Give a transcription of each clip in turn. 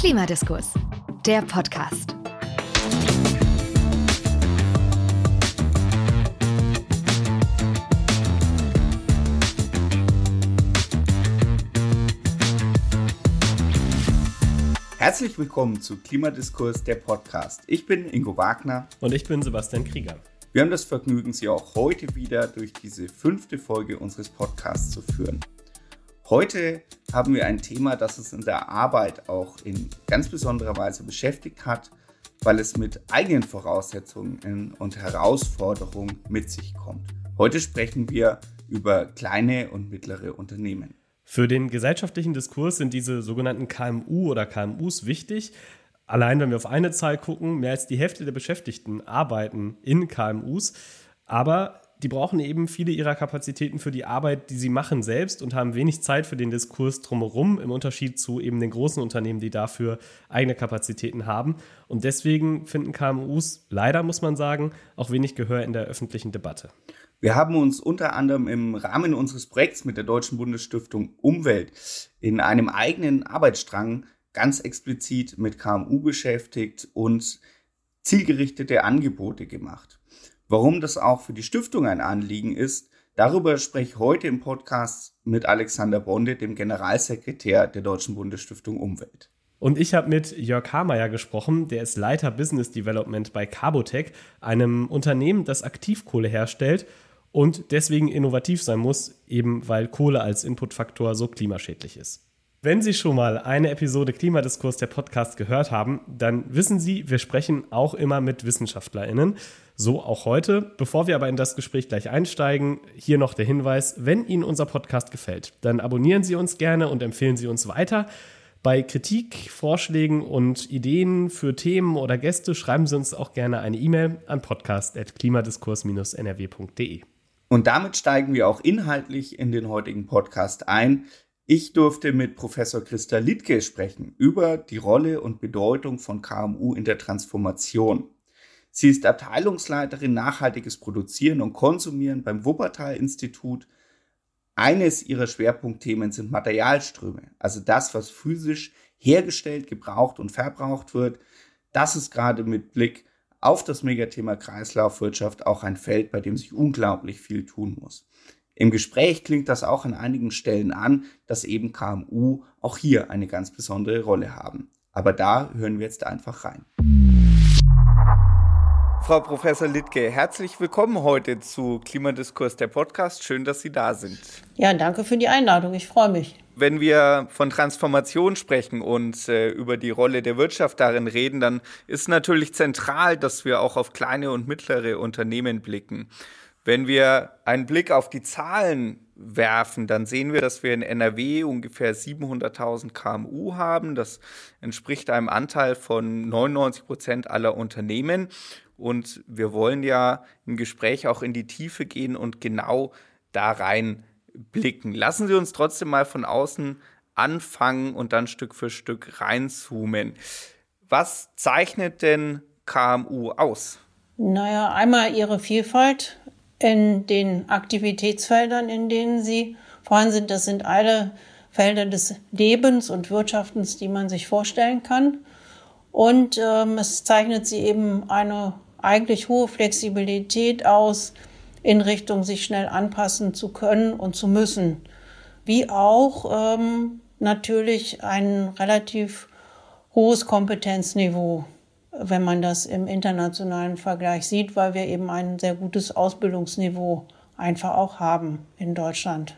Klimadiskurs, der Podcast. Herzlich willkommen zu Klimadiskurs, der Podcast. Ich bin Ingo Wagner. Und ich bin Sebastian Krieger. Wir haben das Vergnügen, Sie auch heute wieder durch diese fünfte Folge unseres Podcasts zu führen. Heute haben wir ein Thema, das uns in der Arbeit auch in ganz besonderer Weise beschäftigt hat, weil es mit eigenen Voraussetzungen und Herausforderungen mit sich kommt. Heute sprechen wir über kleine und mittlere Unternehmen. Für den gesellschaftlichen Diskurs sind diese sogenannten KMU oder KMUs wichtig. Allein wenn wir auf eine Zahl gucken, mehr als die Hälfte der Beschäftigten arbeiten in KMUs. Aber die brauchen eben viele ihrer Kapazitäten für die Arbeit, die sie machen selbst und haben wenig Zeit für den Diskurs drumherum, im Unterschied zu eben den großen Unternehmen, die dafür eigene Kapazitäten haben. Und deswegen finden KMUs leider, muss man sagen, auch wenig Gehör in der öffentlichen Debatte. Wir haben uns unter anderem im Rahmen unseres Projekts mit der Deutschen Bundesstiftung Umwelt in einem eigenen Arbeitsstrang ganz explizit mit KMU beschäftigt und zielgerichtete Angebote gemacht. Warum das auch für die Stiftung ein Anliegen ist, darüber spreche ich heute im Podcast mit Alexander Bonde, dem Generalsekretär der Deutschen Bundesstiftung Umwelt. Und ich habe mit Jörg Hameyer gesprochen, der ist Leiter Business Development bei Carbotech, einem Unternehmen, das Aktivkohle herstellt und deswegen innovativ sein muss, eben weil Kohle als Inputfaktor so klimaschädlich ist. Wenn Sie schon mal eine Episode Klimadiskurs der Podcast gehört haben, dann wissen Sie, wir sprechen auch immer mit WissenschaftlerInnen. So auch heute. Bevor wir aber in das Gespräch gleich einsteigen, hier noch der Hinweis, wenn Ihnen unser Podcast gefällt, dann abonnieren Sie uns gerne und empfehlen Sie uns weiter. Bei Kritik, Vorschlägen und Ideen für Themen oder Gäste schreiben Sie uns auch gerne eine E-Mail an podcast.klimadiskurs-nrw.de. Und damit steigen wir auch inhaltlich in den heutigen Podcast ein. Ich durfte mit Professor Christa Littke sprechen über die Rolle und Bedeutung von KMU in der Transformation. Sie ist Abteilungsleiterin Nachhaltiges Produzieren und Konsumieren beim Wuppertal-Institut. Eines ihrer Schwerpunktthemen sind Materialströme, also das, was physisch hergestellt, gebraucht und verbraucht wird. Das ist gerade mit Blick auf das Megathema Kreislaufwirtschaft auch ein Feld, bei dem sich unglaublich viel tun muss. Im Gespräch klingt das auch an einigen Stellen an, dass eben KMU auch hier eine ganz besondere Rolle haben. Aber da hören wir jetzt einfach rein. Frau Professor Littke, herzlich willkommen heute zu Klimadiskurs, der Podcast. Schön, dass Sie da sind. Ja, danke für die Einladung. Ich freue mich. Wenn wir von Transformation sprechen und äh, über die Rolle der Wirtschaft darin reden, dann ist natürlich zentral, dass wir auch auf kleine und mittlere Unternehmen blicken. Wenn wir einen Blick auf die Zahlen werfen, dann sehen wir, dass wir in NRW ungefähr 700.000 KMU haben. Das entspricht einem Anteil von 99 Prozent aller Unternehmen. Und wir wollen ja im Gespräch auch in die Tiefe gehen und genau da rein blicken. Lassen Sie uns trotzdem mal von außen anfangen und dann Stück für Stück reinzoomen. Was zeichnet denn KMU aus? Naja, einmal ihre Vielfalt in den Aktivitätsfeldern, in denen sie vorhanden sind. Das sind alle Felder des Lebens und Wirtschaftens, die man sich vorstellen kann. Und ähm, es zeichnet sie eben eine eigentlich hohe Flexibilität aus, in Richtung sich schnell anpassen zu können und zu müssen. Wie auch ähm, natürlich ein relativ hohes Kompetenzniveau, wenn man das im internationalen Vergleich sieht, weil wir eben ein sehr gutes Ausbildungsniveau einfach auch haben in Deutschland.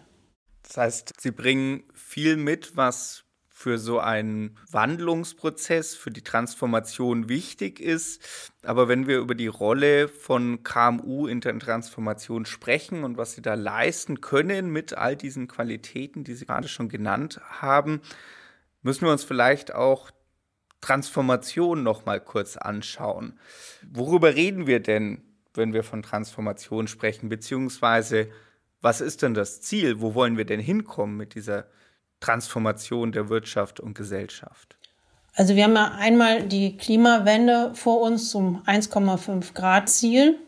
Das heißt, Sie bringen viel mit, was für so einen Wandlungsprozess, für die Transformation wichtig ist. Aber wenn wir über die Rolle von KMU in der Transformation sprechen und was sie da leisten können mit all diesen Qualitäten, die Sie gerade schon genannt haben, müssen wir uns vielleicht auch Transformation noch mal kurz anschauen. Worüber reden wir denn, wenn wir von Transformation sprechen, beziehungsweise was ist denn das Ziel? Wo wollen wir denn hinkommen mit dieser Transformation der Wirtschaft und Gesellschaft? Also wir haben ja einmal die Klimawende vor uns zum 1,5 Grad Ziel,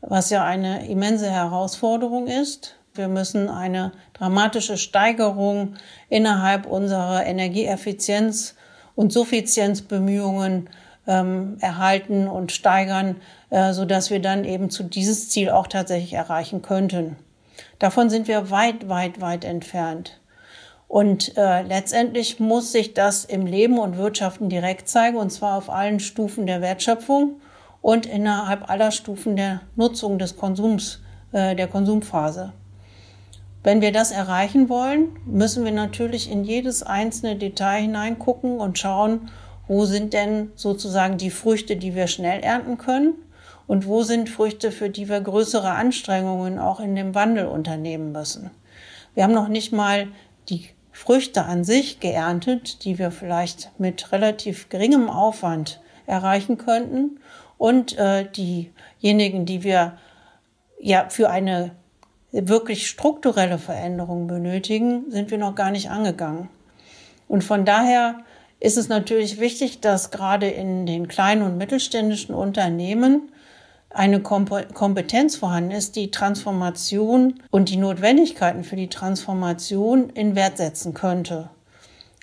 was ja eine immense Herausforderung ist. Wir müssen eine dramatische Steigerung innerhalb unserer Energieeffizienz und Suffizienzbemühungen ähm, erhalten und steigern, äh, so dass wir dann eben zu dieses Ziel auch tatsächlich erreichen könnten. Davon sind wir weit, weit, weit entfernt. Und äh, letztendlich muss sich das im Leben und Wirtschaften direkt zeigen, und zwar auf allen Stufen der Wertschöpfung und innerhalb aller Stufen der Nutzung des Konsums, äh, der Konsumphase. Wenn wir das erreichen wollen, müssen wir natürlich in jedes einzelne Detail hineingucken und schauen, wo sind denn sozusagen die Früchte, die wir schnell ernten können und wo sind Früchte, für die wir größere Anstrengungen auch in dem Wandel unternehmen müssen. Wir haben noch nicht mal die Früchte an sich geerntet, die wir vielleicht mit relativ geringem Aufwand erreichen könnten und äh, diejenigen, die wir ja für eine wirklich strukturelle Veränderung benötigen, sind wir noch gar nicht angegangen. Und von daher ist es natürlich wichtig, dass gerade in den kleinen und mittelständischen Unternehmen eine Kompetenz vorhanden ist, die Transformation und die Notwendigkeiten für die Transformation in Wert setzen könnte.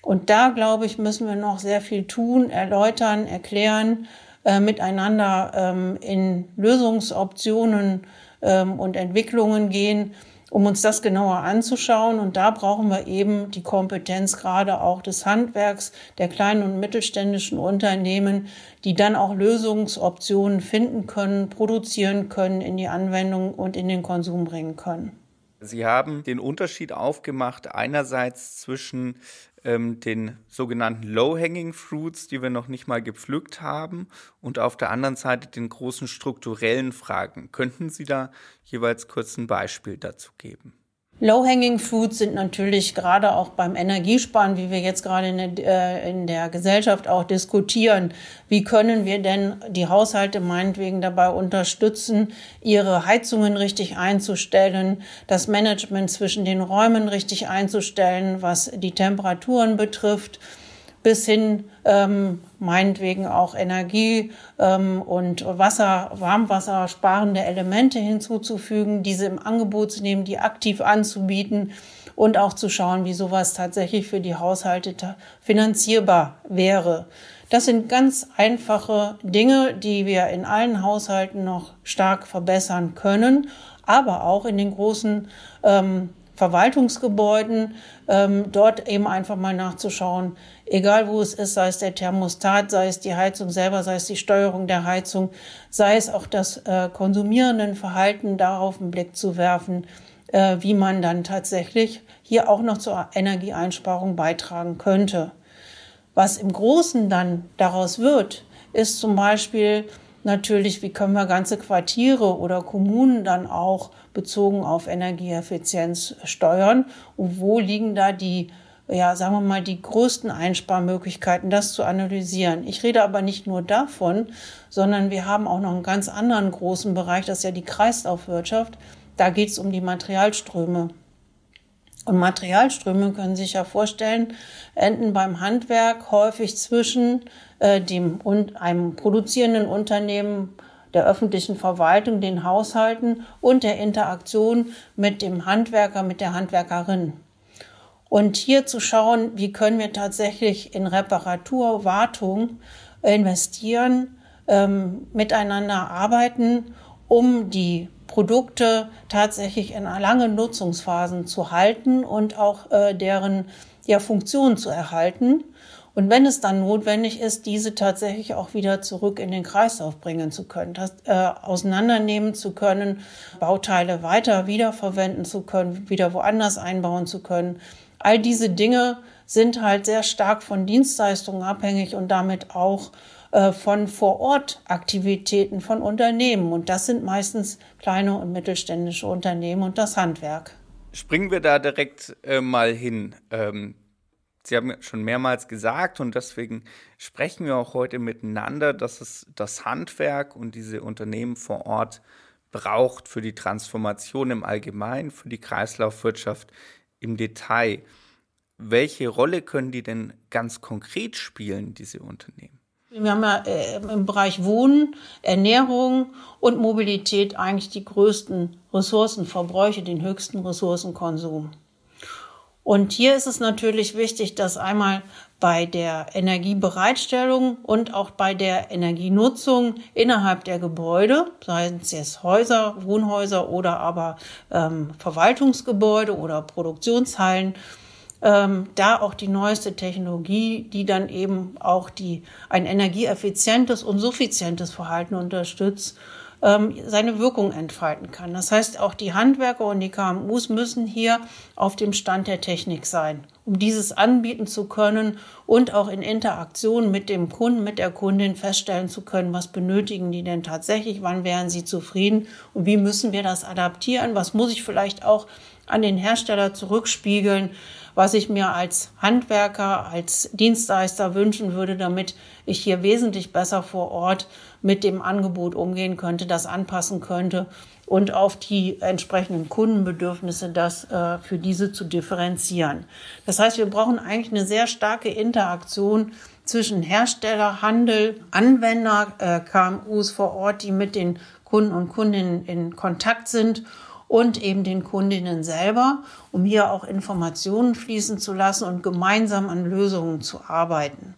Und da, glaube ich, müssen wir noch sehr viel tun, erläutern, erklären, äh, miteinander ähm, in Lösungsoptionen ähm, und Entwicklungen gehen, um uns das genauer anzuschauen. Und da brauchen wir eben die Kompetenz gerade auch des Handwerks, der kleinen und mittelständischen Unternehmen, die dann auch Lösungsoptionen finden können, produzieren können, in die Anwendung und in den Konsum bringen können. Sie haben den Unterschied aufgemacht, einerseits zwischen ähm, den sogenannten Low-Hanging Fruits, die wir noch nicht mal gepflückt haben, und auf der anderen Seite den großen strukturellen Fragen. Könnten Sie da jeweils kurz ein Beispiel dazu geben? Low-hanging Fruits sind natürlich gerade auch beim Energiesparen, wie wir jetzt gerade in der, äh, in der Gesellschaft auch diskutieren. Wie können wir denn die Haushalte meinetwegen dabei unterstützen, ihre Heizungen richtig einzustellen, das Management zwischen den Räumen richtig einzustellen, was die Temperaturen betrifft? Bis hin ähm, meinetwegen auch Energie ähm, und Wasser, Warmwasser sparende Elemente hinzuzufügen, diese im Angebot zu nehmen, die aktiv anzubieten und auch zu schauen, wie sowas tatsächlich für die Haushalte finanzierbar wäre. Das sind ganz einfache Dinge, die wir in allen Haushalten noch stark verbessern können, aber auch in den großen ähm, Verwaltungsgebäuden, ähm, dort eben einfach mal nachzuschauen, egal wo es ist, sei es der Thermostat, sei es die Heizung selber, sei es die Steuerung der Heizung, sei es auch das äh, konsumierenden Verhalten, darauf einen Blick zu werfen, äh, wie man dann tatsächlich hier auch noch zur Energieeinsparung beitragen könnte. Was im Großen dann daraus wird, ist zum Beispiel natürlich, wie können wir ganze Quartiere oder Kommunen dann auch bezogen auf Energieeffizienz steuern und wo liegen da die ja, sagen wir mal, die größten Einsparmöglichkeiten, das zu analysieren. Ich rede aber nicht nur davon, sondern wir haben auch noch einen ganz anderen großen Bereich, das ist ja die Kreislaufwirtschaft. Da geht es um die Materialströme. Und Materialströme können Sie sich ja vorstellen, enden beim Handwerk häufig zwischen äh, dem und einem produzierenden Unternehmen, der öffentlichen Verwaltung, den Haushalten und der Interaktion mit dem Handwerker, mit der Handwerkerin. Und hier zu schauen, wie können wir tatsächlich in Reparatur, Wartung investieren, ähm, miteinander arbeiten, um die Produkte tatsächlich in langen Nutzungsphasen zu halten und auch äh, deren ja, Funktion zu erhalten. Und wenn es dann notwendig ist, diese tatsächlich auch wieder zurück in den Kreislauf bringen zu können, das, äh, auseinandernehmen zu können, Bauteile weiter wiederverwenden zu können, wieder woanders einbauen zu können. All diese Dinge sind halt sehr stark von Dienstleistungen abhängig und damit auch äh, von Vorortaktivitäten von Unternehmen. Und das sind meistens kleine und mittelständische Unternehmen und das Handwerk. Springen wir da direkt äh, mal hin. Ähm, Sie haben schon mehrmals gesagt und deswegen sprechen wir auch heute miteinander, dass es das Handwerk und diese Unternehmen vor Ort braucht für die Transformation im Allgemeinen, für die Kreislaufwirtschaft im Detail. Welche Rolle können die denn ganz konkret spielen, diese Unternehmen? Wir haben ja äh, im Bereich Wohnen, Ernährung und Mobilität eigentlich die größten Ressourcenverbräuche, den höchsten Ressourcenkonsum. Und hier ist es natürlich wichtig, dass einmal bei der Energiebereitstellung und auch bei der Energienutzung innerhalb der Gebäude, seien es jetzt Häuser, Wohnhäuser oder aber ähm, Verwaltungsgebäude oder Produktionshallen, ähm, da auch die neueste Technologie, die dann eben auch die ein energieeffizientes und suffizientes Verhalten unterstützt, ähm, seine Wirkung entfalten kann. Das heißt, auch die Handwerker und die KMUs müssen hier auf dem Stand der Technik sein, um dieses anbieten zu können und auch in Interaktion mit dem Kunden, mit der Kundin feststellen zu können, was benötigen die denn tatsächlich, wann wären sie zufrieden und wie müssen wir das adaptieren, was muss ich vielleicht auch an den Hersteller zurückspiegeln, was ich mir als Handwerker, als Dienstleister wünschen würde, damit ich hier wesentlich besser vor Ort mit dem Angebot umgehen könnte, das anpassen könnte und auf die entsprechenden Kundenbedürfnisse das äh, für diese zu differenzieren. Das heißt, wir brauchen eigentlich eine sehr starke Interaktion zwischen Hersteller, Handel, Anwender, äh, KMUs vor Ort, die mit den Kunden und Kundinnen in Kontakt sind und eben den Kundinnen selber, um hier auch Informationen fließen zu lassen und gemeinsam an Lösungen zu arbeiten.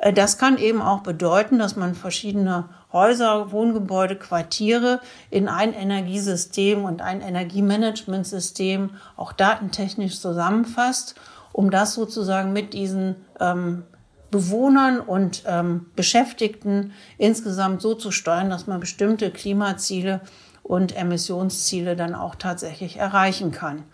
Äh, das kann eben auch bedeuten, dass man verschiedene Häuser, Wohngebäude, Quartiere in ein Energiesystem und ein Energiemanagementsystem auch datentechnisch zusammenfasst, um das sozusagen mit diesen ähm, Bewohnern und ähm, Beschäftigten insgesamt so zu steuern, dass man bestimmte Klimaziele und Emissionsziele dann auch tatsächlich erreichen kann.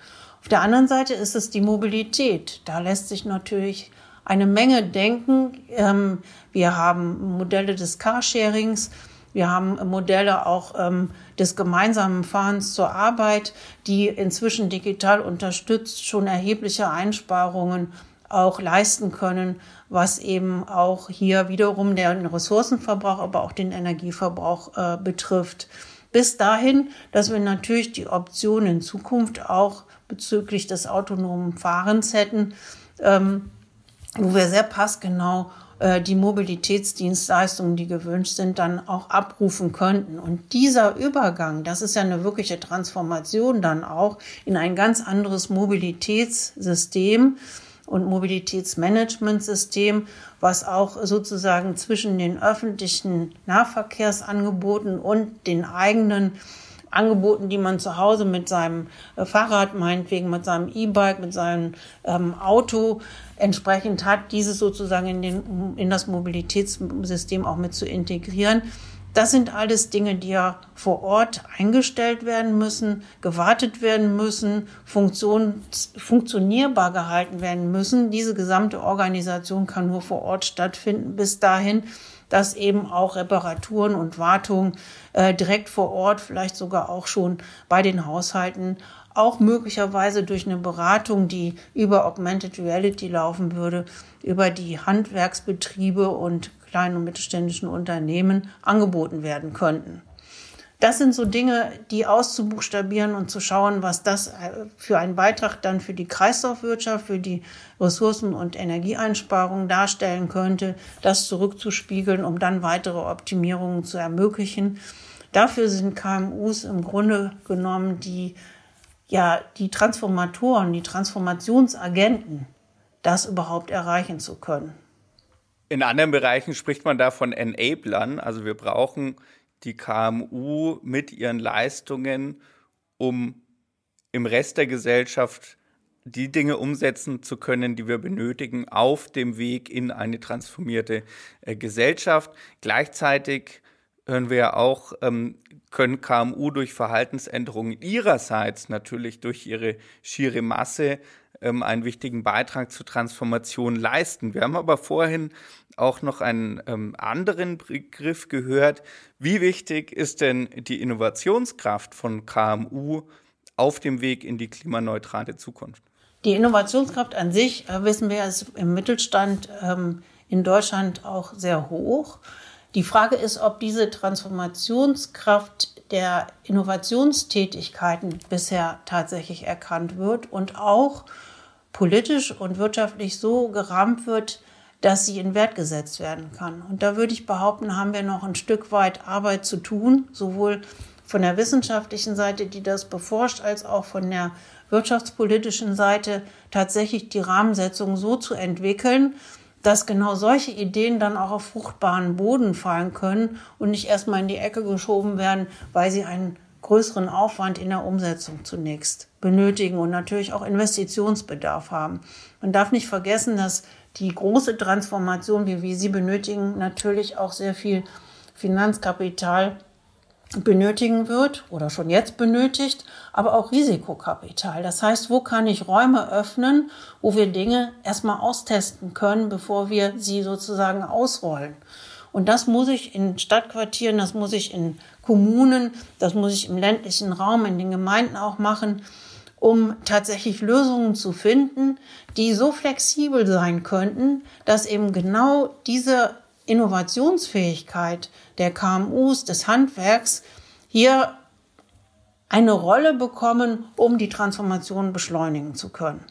Auf der anderen Seite ist es die Mobilität. Da lässt sich natürlich eine Menge denken. Ähm, wir haben Modelle des Carsharings. Wir haben Modelle auch ähm, des gemeinsamen Fahrens zur Arbeit, die inzwischen digital unterstützt schon erhebliche Einsparungen auch leisten können, was eben auch hier wiederum den Ressourcenverbrauch, aber auch den Energieverbrauch äh, betrifft bis dahin, dass wir natürlich die Option in Zukunft auch bezüglich des autonomen Fahrens hätten, ähm, wo wir sehr passgenau äh, die Mobilitätsdienstleistungen, die gewünscht sind, dann auch abrufen könnten. Und dieser Übergang, das ist ja eine wirkliche Transformation dann auch in ein ganz anderes Mobilitätssystem, und Mobilitätsmanagementsystem, was auch sozusagen zwischen den öffentlichen Nahverkehrsangeboten und den eigenen Angeboten, die man zu Hause mit seinem äh, Fahrrad, meinetwegen mit seinem E-Bike, mit seinem ähm, Auto entsprechend hat, dieses sozusagen in, den, in das Mobilitätssystem auch mit zu integrieren. Das sind alles Dinge, die ja vor Ort eingestellt werden müssen, gewartet werden müssen, funktionierbar gehalten werden müssen. Diese gesamte Organisation kann nur vor Ort stattfinden. Bis dahin, dass eben auch Reparaturen und Wartungen äh, direkt vor Ort, vielleicht sogar auch schon bei den Haushalten auch möglicherweise durch eine Beratung, die über Augmented Reality laufen würde, über die Handwerksbetriebe und kleinen und mittelständischen Unternehmen angeboten werden könnten. Das sind so Dinge, die auszubuchstabieren und zu schauen, was das äh, für einen Beitrag dann für die Kreislaufwirtschaft, für die Ressourcen- und Energieeinsparungen darstellen könnte, das zurückzuspiegeln, um dann weitere Optimierungen zu ermöglichen. Dafür sind KMUs im Grunde genommen die, ja, die Transformatoren, die Transformationsagenten, das überhaupt erreichen zu können. In anderen Bereichen spricht man da von Enablern. Also wir brauchen die KMU mit ihren Leistungen, um im Rest der Gesellschaft die Dinge umsetzen zu können, die wir benötigen auf dem Weg in eine transformierte äh, Gesellschaft. Gleichzeitig hören wir ja auch, ähm, können KMU durch Verhaltensänderungen ihrerseits natürlich durch ihre schiere Masse ähm, einen wichtigen Beitrag zur Transformation leisten. Wir haben aber vorhin auch noch einen ähm, anderen Begriff gehört. Wie wichtig ist denn die Innovationskraft von KMU auf dem Weg in die klimaneutrale Zukunft? Die Innovationskraft an sich, äh, wissen wir, ist im Mittelstand ähm, in Deutschland auch sehr hoch. Die Frage ist, ob diese Transformationskraft der Innovationstätigkeiten bisher tatsächlich erkannt wird und auch politisch und wirtschaftlich so gerammt wird, dass sie in Wert gesetzt werden kann. Und da würde ich behaupten, haben wir noch ein Stück weit Arbeit zu tun, sowohl von der wissenschaftlichen Seite, die das beforscht, als auch von der wirtschaftspolitischen Seite tatsächlich die Rahmensetzung so zu entwickeln, dass genau solche Ideen dann auch auf fruchtbaren Boden fallen können und nicht erstmal in die Ecke geschoben werden, weil sie einen größeren Aufwand in der Umsetzung zunächst benötigen und natürlich auch Investitionsbedarf haben. Man darf nicht vergessen, dass die große Transformation, wie wir sie benötigen, natürlich auch sehr viel Finanzkapital benötigen wird oder schon jetzt benötigt, aber auch Risikokapital. Das heißt, wo kann ich Räume öffnen, wo wir Dinge erstmal austesten können, bevor wir sie sozusagen ausrollen. Und das muss ich in Stadtquartieren, das muss ich in Kommunen, das muss ich im ländlichen Raum, in den Gemeinden auch machen, um tatsächlich Lösungen zu finden, die so flexibel sein könnten, dass eben genau diese Innovationsfähigkeit der KMUs, des Handwerks hier eine Rolle bekommen, um die Transformation beschleunigen zu können.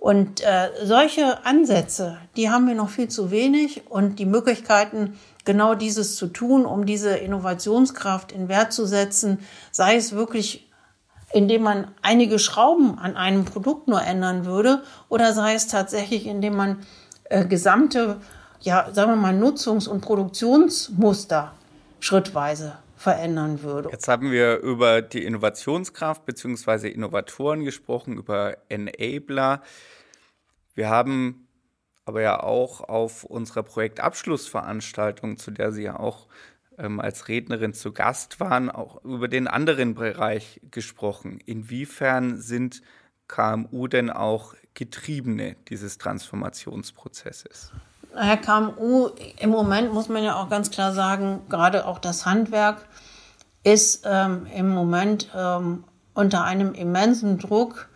Und äh, solche Ansätze, die haben wir noch viel zu wenig und die Möglichkeiten, genau dieses zu tun, um diese Innovationskraft in Wert zu setzen, sei es wirklich indem man einige Schrauben an einem Produkt nur ändern würde oder sei es tatsächlich, indem man äh, gesamte ja, sagen wir mal, Nutzungs- und Produktionsmuster schrittweise verändern würde. Jetzt haben wir über die Innovationskraft bzw. Innovatoren gesprochen, über Enabler. Wir haben aber ja auch auf unserer Projektabschlussveranstaltung, zu der Sie ja auch ähm, als Rednerin zu Gast waren, auch über den anderen Bereich gesprochen. Inwiefern sind KMU denn auch Getriebene dieses Transformationsprozesses? Herr KMU, im Moment muss man ja auch ganz klar sagen, gerade auch das Handwerk ist ähm, im Moment ähm, unter einem immensen Druck,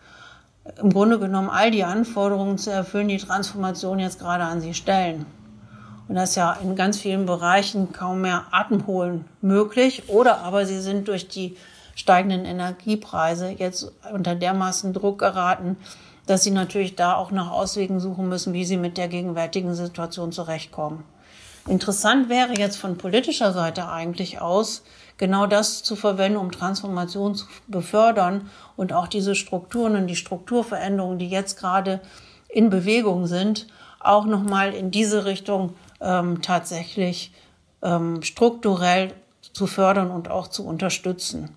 im Grunde genommen all die Anforderungen zu erfüllen, die Transformation jetzt gerade an sie stellen. Und das ist ja in ganz vielen Bereichen kaum mehr Atemholen möglich. Oder aber sie sind durch die steigenden Energiepreise jetzt unter dermaßen Druck geraten, dass sie natürlich da auch nach Auswegen suchen müssen, wie sie mit der gegenwärtigen Situation zurechtkommen. Interessant wäre jetzt von politischer Seite eigentlich aus, genau das zu verwenden, um Transformation zu befördern und auch diese Strukturen und die Strukturveränderungen, die jetzt gerade in Bewegung sind, auch nochmal in diese Richtung ähm, tatsächlich ähm, strukturell zu fördern und auch zu unterstützen.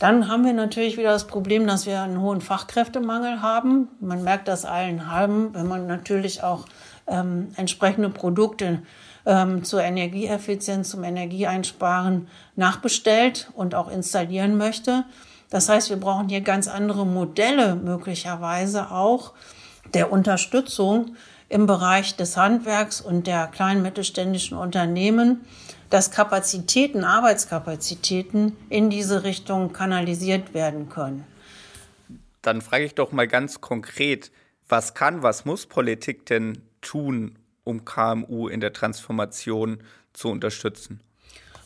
Dann haben wir natürlich wieder das Problem, dass wir einen hohen Fachkräftemangel haben. Man merkt das allen halben, wenn man natürlich auch ähm, entsprechende Produkte ähm, zur Energieeffizienz, zum Energieeinsparen nachbestellt und auch installieren möchte. Das heißt, wir brauchen hier ganz andere Modelle möglicherweise auch der Unterstützung im Bereich des Handwerks und der kleinen mittelständischen Unternehmen, dass Kapazitäten, Arbeitskapazitäten in diese Richtung kanalisiert werden können. Dann frage ich doch mal ganz konkret, was kann, was muss Politik denn tun, um KMU in der Transformation zu unterstützen?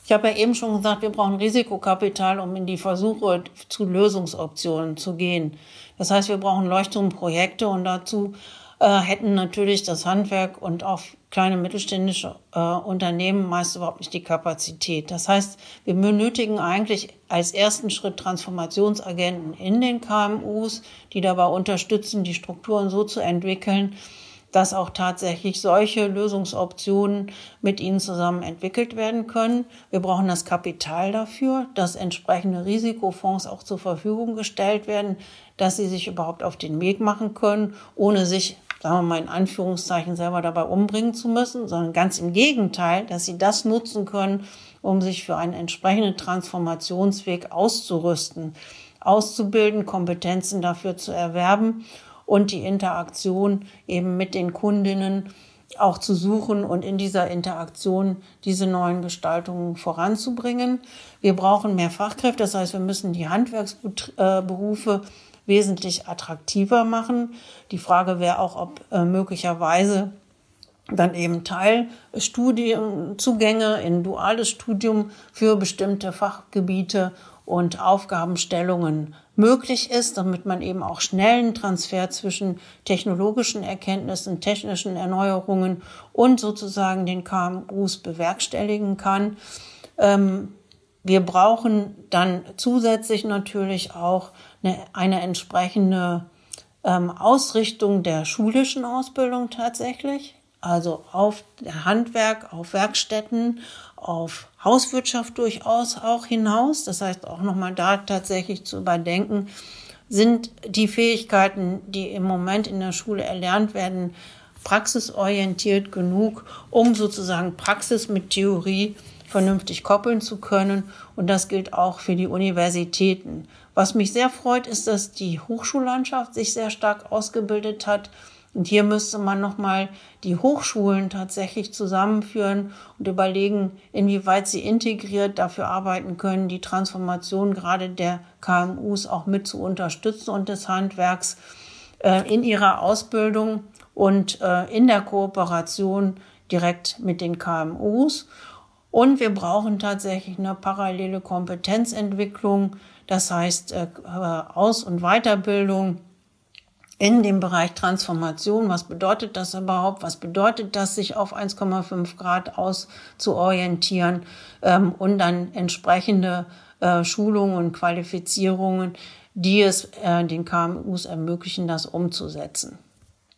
Ich habe ja eben schon gesagt, wir brauchen Risikokapital, um in die Versuche zu Lösungsoptionen zu gehen. Das heißt, wir brauchen Leuchtturmprojekte und dazu äh, hätten natürlich das Handwerk und auch kleine mittelständische äh, Unternehmen meist überhaupt nicht die Kapazität. Das heißt, wir benötigen eigentlich als ersten Schritt Transformationsagenten in den KMUs, die dabei unterstützen, die Strukturen so zu entwickeln, dass auch tatsächlich solche Lösungsoptionen mit ihnen zusammen entwickelt werden können. Wir brauchen das Kapital dafür, dass entsprechende Risikofonds auch zur Verfügung gestellt werden, dass sie sich überhaupt auf den Weg machen können, ohne sich sagen wir mal in Anführungszeichen, selber dabei umbringen zu müssen, sondern ganz im Gegenteil, dass sie das nutzen können, um sich für einen entsprechenden Transformationsweg auszurüsten, auszubilden, Kompetenzen dafür zu erwerben und die Interaktion eben mit den Kundinnen auch zu suchen und in dieser Interaktion diese neuen Gestaltungen voranzubringen. Wir brauchen mehr Fachkräfte, das heißt, wir müssen die Handwerksberufe wesentlich attraktiver machen. Die Frage wäre auch, ob äh, möglicherweise dann eben Teilstudienzugänge in duales Studium für bestimmte Fachgebiete und Aufgabenstellungen möglich ist, damit man eben auch schnellen Transfer zwischen technologischen Erkenntnissen, technischen Erneuerungen und sozusagen den KMUs bewerkstelligen kann. Ähm, wir brauchen dann zusätzlich natürlich auch eine, eine entsprechende ähm, Ausrichtung der schulischen Ausbildung tatsächlich. Also auf Handwerk, auf Werkstätten, auf Hauswirtschaft durchaus auch hinaus. Das heißt auch nochmal da tatsächlich zu überdenken, sind die Fähigkeiten, die im Moment in der Schule erlernt werden, praxisorientiert genug, um sozusagen Praxis mit Theorie vernünftig koppeln zu können. Und das gilt auch für die Universitäten. Was mich sehr freut, ist, dass die Hochschullandschaft sich sehr stark ausgebildet hat. Und hier müsste man nochmal die Hochschulen tatsächlich zusammenführen und überlegen, inwieweit sie integriert dafür arbeiten können, die Transformation gerade der KMUs auch mit zu unterstützen und des Handwerks äh, in ihrer Ausbildung und äh, in der Kooperation direkt mit den KMUs. Und wir brauchen tatsächlich eine parallele Kompetenzentwicklung, das heißt äh, Aus- und Weiterbildung in dem Bereich Transformation. Was bedeutet das überhaupt? Was bedeutet das, sich auf 1,5 Grad aus zu orientieren ähm, und dann entsprechende äh, Schulungen und Qualifizierungen, die es äh, den KMUs ermöglichen, das umzusetzen.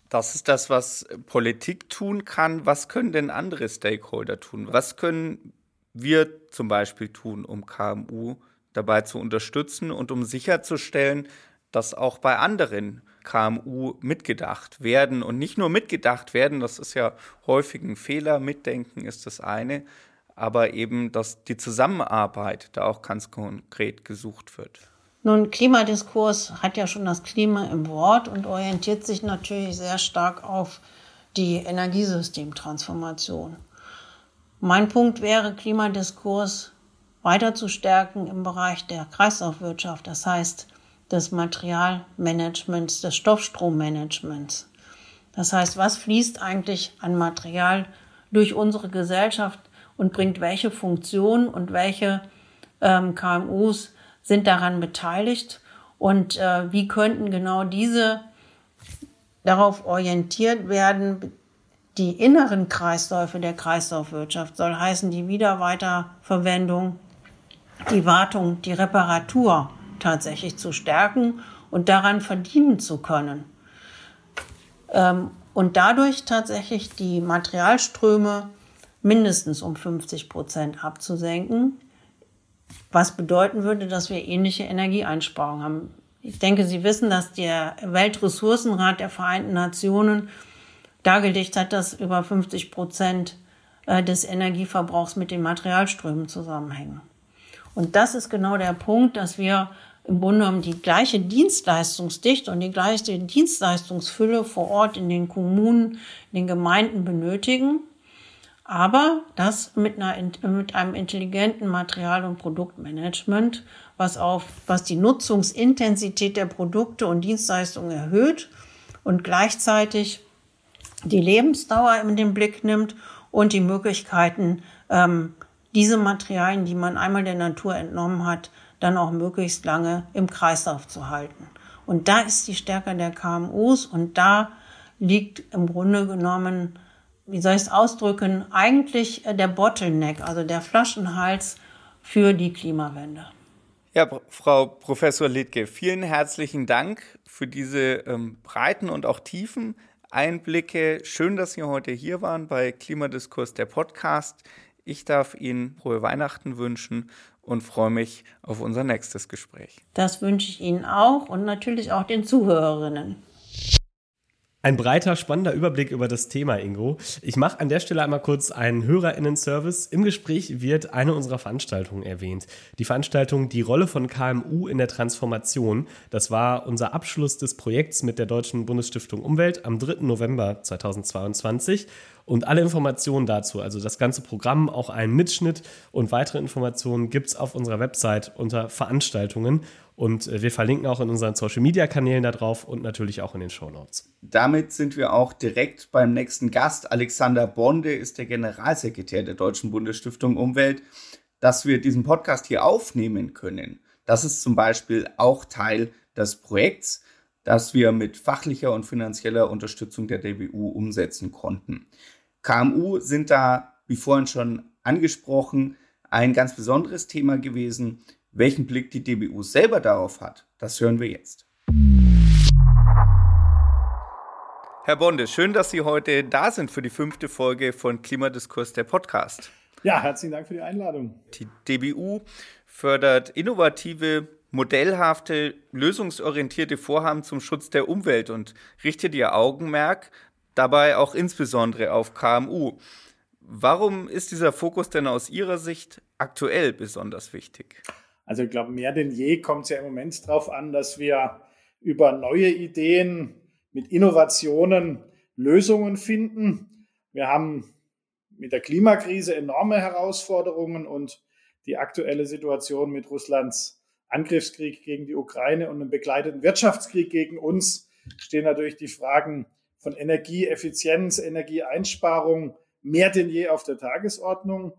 Das ist das, was Politik tun kann. Was können denn andere Stakeholder tun? Was können wir zum Beispiel tun, um KMU dabei zu unterstützen und um sicherzustellen, dass auch bei anderen KMU mitgedacht werden und nicht nur mitgedacht werden, das ist ja häufig ein Fehler, mitdenken ist das eine, aber eben, dass die Zusammenarbeit da auch ganz konkret gesucht wird. Nun, Klimadiskurs hat ja schon das Klima im Wort und orientiert sich natürlich sehr stark auf die Energiesystemtransformation. Mein Punkt wäre, Klimadiskurs weiter zu stärken im Bereich der Kreislaufwirtschaft, das heißt des Materialmanagements, des Stoffstrommanagements. Das heißt, was fließt eigentlich an Material durch unsere Gesellschaft und bringt welche Funktion und welche ähm, KMUs sind daran beteiligt und äh, wie könnten genau diese darauf orientiert werden, die inneren Kreisläufe der Kreislaufwirtschaft soll heißen die Wiederweiterverwendung, die Wartung, die Reparatur tatsächlich zu stärken und daran verdienen zu können. Ähm, und dadurch tatsächlich die Materialströme mindestens um 50 Prozent abzusenken, was bedeuten würde, dass wir ähnliche Energieeinsparungen haben. Ich denke, Sie wissen, dass der Weltressourcenrat der Vereinten Nationen dargelegt hat, dass über 50 Prozent äh, des Energieverbrauchs mit den Materialströmen zusammenhängen. Und das ist genau der Punkt, dass wir im Grunde genommen die gleiche Dienstleistungsdichte und die gleiche Dienstleistungsfülle vor Ort in den Kommunen, in den Gemeinden benötigen. Aber das mit, einer, mit einem intelligenten Material- und Produktmanagement, was auf, was die Nutzungsintensität der Produkte und Dienstleistungen erhöht und gleichzeitig die Lebensdauer in den Blick nimmt und die Möglichkeiten, ähm, diese Materialien, die man einmal der Natur entnommen hat, dann auch möglichst lange im Kreislauf zu halten. Und da ist die Stärke der KMUs und da liegt im Grunde genommen wie soll ich es ausdrücken, eigentlich äh, der Bottleneck, also der Flaschenhals für die Klimawende. Ja, Frau Professor Littke, vielen herzlichen Dank für diese ähm, breiten und auch tiefen Einblicke. Schön, dass Sie heute hier waren bei Klimadiskurs, der Podcast. Ich darf Ihnen frohe Weihnachten wünschen und freue mich auf unser nächstes Gespräch. Das wünsche ich Ihnen auch und natürlich auch den Zuhörerinnen. Ein breiter, spannender Überblick über das Thema, Ingo. Ich mache an der Stelle einmal kurz einen HörerInnen-Service. Im Gespräch wird eine unserer Veranstaltungen erwähnt. Die Veranstaltung Die Rolle von KMU in der Transformation. Das war unser Abschluss des Projekts mit der Deutschen Bundesstiftung Umwelt am 3. November 2022. Und alle Informationen dazu, also das ganze Programm, auch einen Mitschnitt und weitere Informationen gibt es auf unserer Website unter Veranstaltungen. Und äh, wir verlinken auch in unseren Social Media Kanälen darauf und natürlich auch in den Show Notes. Damit sind wir auch direkt beim nächsten Gast. Alexander Bonde ist der Generalsekretär der Deutschen Bundesstiftung Umwelt. Dass wir diesen Podcast hier aufnehmen können, das ist zum Beispiel auch Teil des Projekts, das wir mit fachlicher und finanzieller Unterstützung der DBU umsetzen konnten. KMU sind da, wie vorhin schon angesprochen, ein ganz besonderes Thema gewesen. Welchen Blick die DBU selber darauf hat, Das hören wir jetzt. Herr Bonde, schön, dass Sie heute da sind für die fünfte Folge von Klimadiskurs, der Podcast. Ja, herzlichen Dank für die Einladung. Die DBU fördert innovative, modellhafte, lösungsorientierte Vorhaben zum Schutz der Umwelt und richtet ihr Augenmerk dabei auch insbesondere auf KMU. Warum ist dieser Fokus denn aus Ihrer Sicht aktuell besonders wichtig? Also ich glaube, mehr denn je kommt es ja im Moment darauf an, dass wir über neue Ideen mit Innovationen Lösungen finden. Wir haben mit der Klimakrise enorme Herausforderungen und die aktuelle Situation mit Russlands Angriffskrieg gegen die Ukraine und einem begleiteten Wirtschaftskrieg gegen uns stehen natürlich die Fragen von Energieeffizienz, Energieeinsparung mehr denn je auf der Tagesordnung.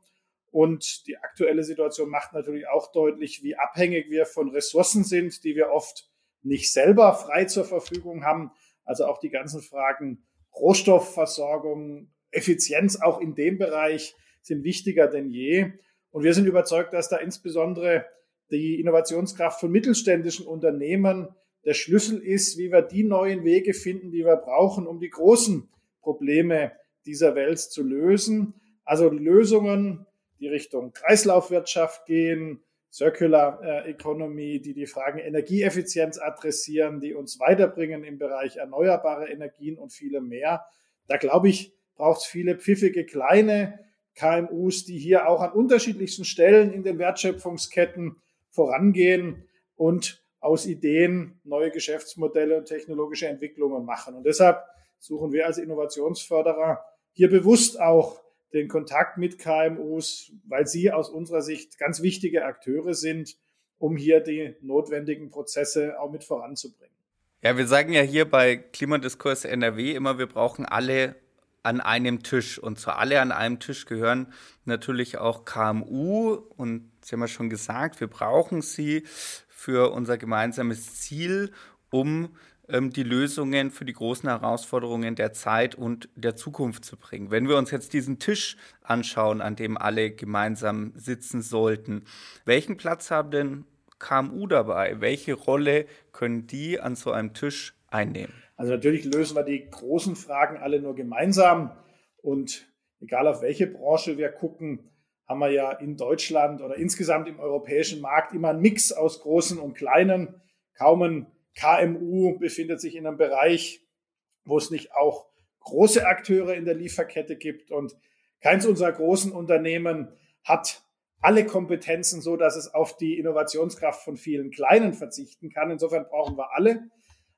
Und die aktuelle Situation macht natürlich auch deutlich, wie abhängig wir von Ressourcen sind, die wir oft nicht selber frei zur Verfügung haben. Also auch die ganzen Fragen Rohstoffversorgung, Effizienz auch in dem Bereich sind wichtiger denn je. Und wir sind überzeugt, dass da insbesondere die Innovationskraft von mittelständischen Unternehmen der Schlüssel ist, wie wir die neuen Wege finden, die wir brauchen, um die großen Probleme dieser Welt zu lösen. Also Lösungen, die Richtung Kreislaufwirtschaft gehen, Circular äh, Economy, die die Fragen Energieeffizienz adressieren, die uns weiterbringen im Bereich erneuerbare Energien und viele mehr. Da glaube ich, braucht es viele pfiffige kleine KMUs, die hier auch an unterschiedlichsten Stellen in den Wertschöpfungsketten vorangehen und aus Ideen neue Geschäftsmodelle und technologische Entwicklungen machen. Und deshalb suchen wir als Innovationsförderer hier bewusst auch den Kontakt mit KMUs, weil sie aus unserer Sicht ganz wichtige Akteure sind, um hier die notwendigen Prozesse auch mit voranzubringen. Ja, wir sagen ja hier bei Klimadiskurs NRW immer, wir brauchen alle an einem Tisch. Und zu alle an einem Tisch gehören natürlich auch KMU. Und Sie haben ja schon gesagt, wir brauchen sie für unser gemeinsames Ziel, um die Lösungen für die großen Herausforderungen der Zeit und der Zukunft zu bringen. Wenn wir uns jetzt diesen Tisch anschauen, an dem alle gemeinsam sitzen sollten, welchen Platz haben denn KMU dabei? Welche Rolle können die an so einem Tisch einnehmen? Also natürlich lösen wir die großen Fragen alle nur gemeinsam und egal auf welche Branche wir gucken, haben wir ja in Deutschland oder insgesamt im europäischen Markt immer einen Mix aus großen und kleinen. Kaum ein KMU befindet sich in einem Bereich, wo es nicht auch große Akteure in der Lieferkette gibt und keins unserer großen Unternehmen hat alle Kompetenzen so, dass es auf die Innovationskraft von vielen kleinen verzichten kann. Insofern brauchen wir alle.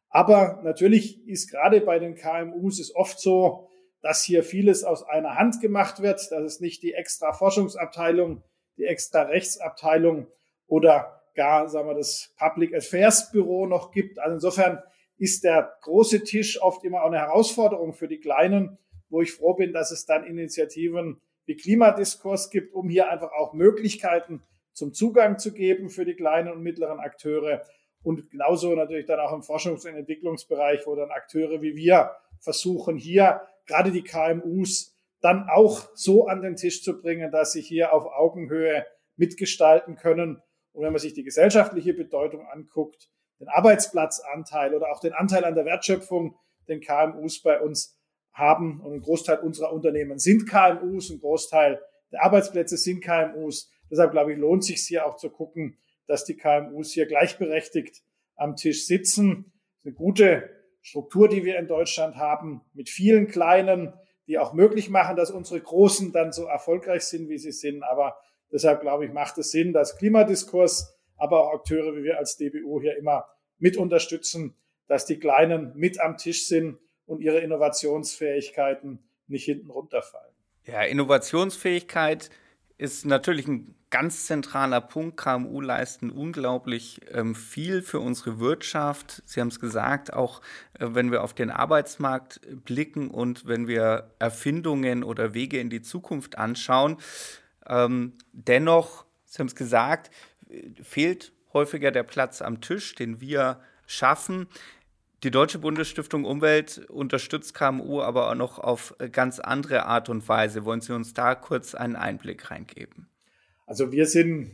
Aber natürlich ist gerade bei den KMUs es oft so, dass hier vieles aus einer Hand gemacht wird, dass es nicht die extra Forschungsabteilung, die extra Rechtsabteilung oder gar, sagen wir, das Public Affairs Büro noch gibt. Also insofern ist der große Tisch oft immer auch eine Herausforderung für die Kleinen, wo ich froh bin, dass es dann Initiativen wie Klimadiskurs gibt, um hier einfach auch Möglichkeiten zum Zugang zu geben für die kleinen und mittleren Akteure. Und genauso natürlich dann auch im Forschungs- und Entwicklungsbereich, wo dann Akteure wie wir versuchen, hier gerade die KMUs dann auch so an den Tisch zu bringen, dass sie hier auf Augenhöhe mitgestalten können und wenn man sich die gesellschaftliche Bedeutung anguckt, den Arbeitsplatzanteil oder auch den Anteil an der Wertschöpfung, den KMUs bei uns haben und ein Großteil unserer Unternehmen sind KMUs, ein Großteil der Arbeitsplätze sind KMUs. Deshalb glaube ich, lohnt sich hier auch zu gucken, dass die KMUs hier gleichberechtigt am Tisch sitzen. Eine gute Struktur, die wir in Deutschland haben, mit vielen kleinen, die auch möglich machen, dass unsere Großen dann so erfolgreich sind, wie sie sind. Aber Deshalb glaube ich, macht es Sinn, dass Klimadiskurs, aber auch Akteure wie wir als DBU hier immer mit unterstützen, dass die Kleinen mit am Tisch sind und ihre Innovationsfähigkeiten nicht hinten runterfallen. Ja, Innovationsfähigkeit ist natürlich ein ganz zentraler Punkt. KMU leisten unglaublich ähm, viel für unsere Wirtschaft. Sie haben es gesagt, auch äh, wenn wir auf den Arbeitsmarkt blicken und wenn wir Erfindungen oder Wege in die Zukunft anschauen, ähm, dennoch, Sie haben es gesagt, fehlt häufiger der Platz am Tisch, den wir schaffen. Die Deutsche Bundesstiftung Umwelt unterstützt KMU aber auch noch auf ganz andere Art und Weise. Wollen Sie uns da kurz einen Einblick reingeben? Also wir sind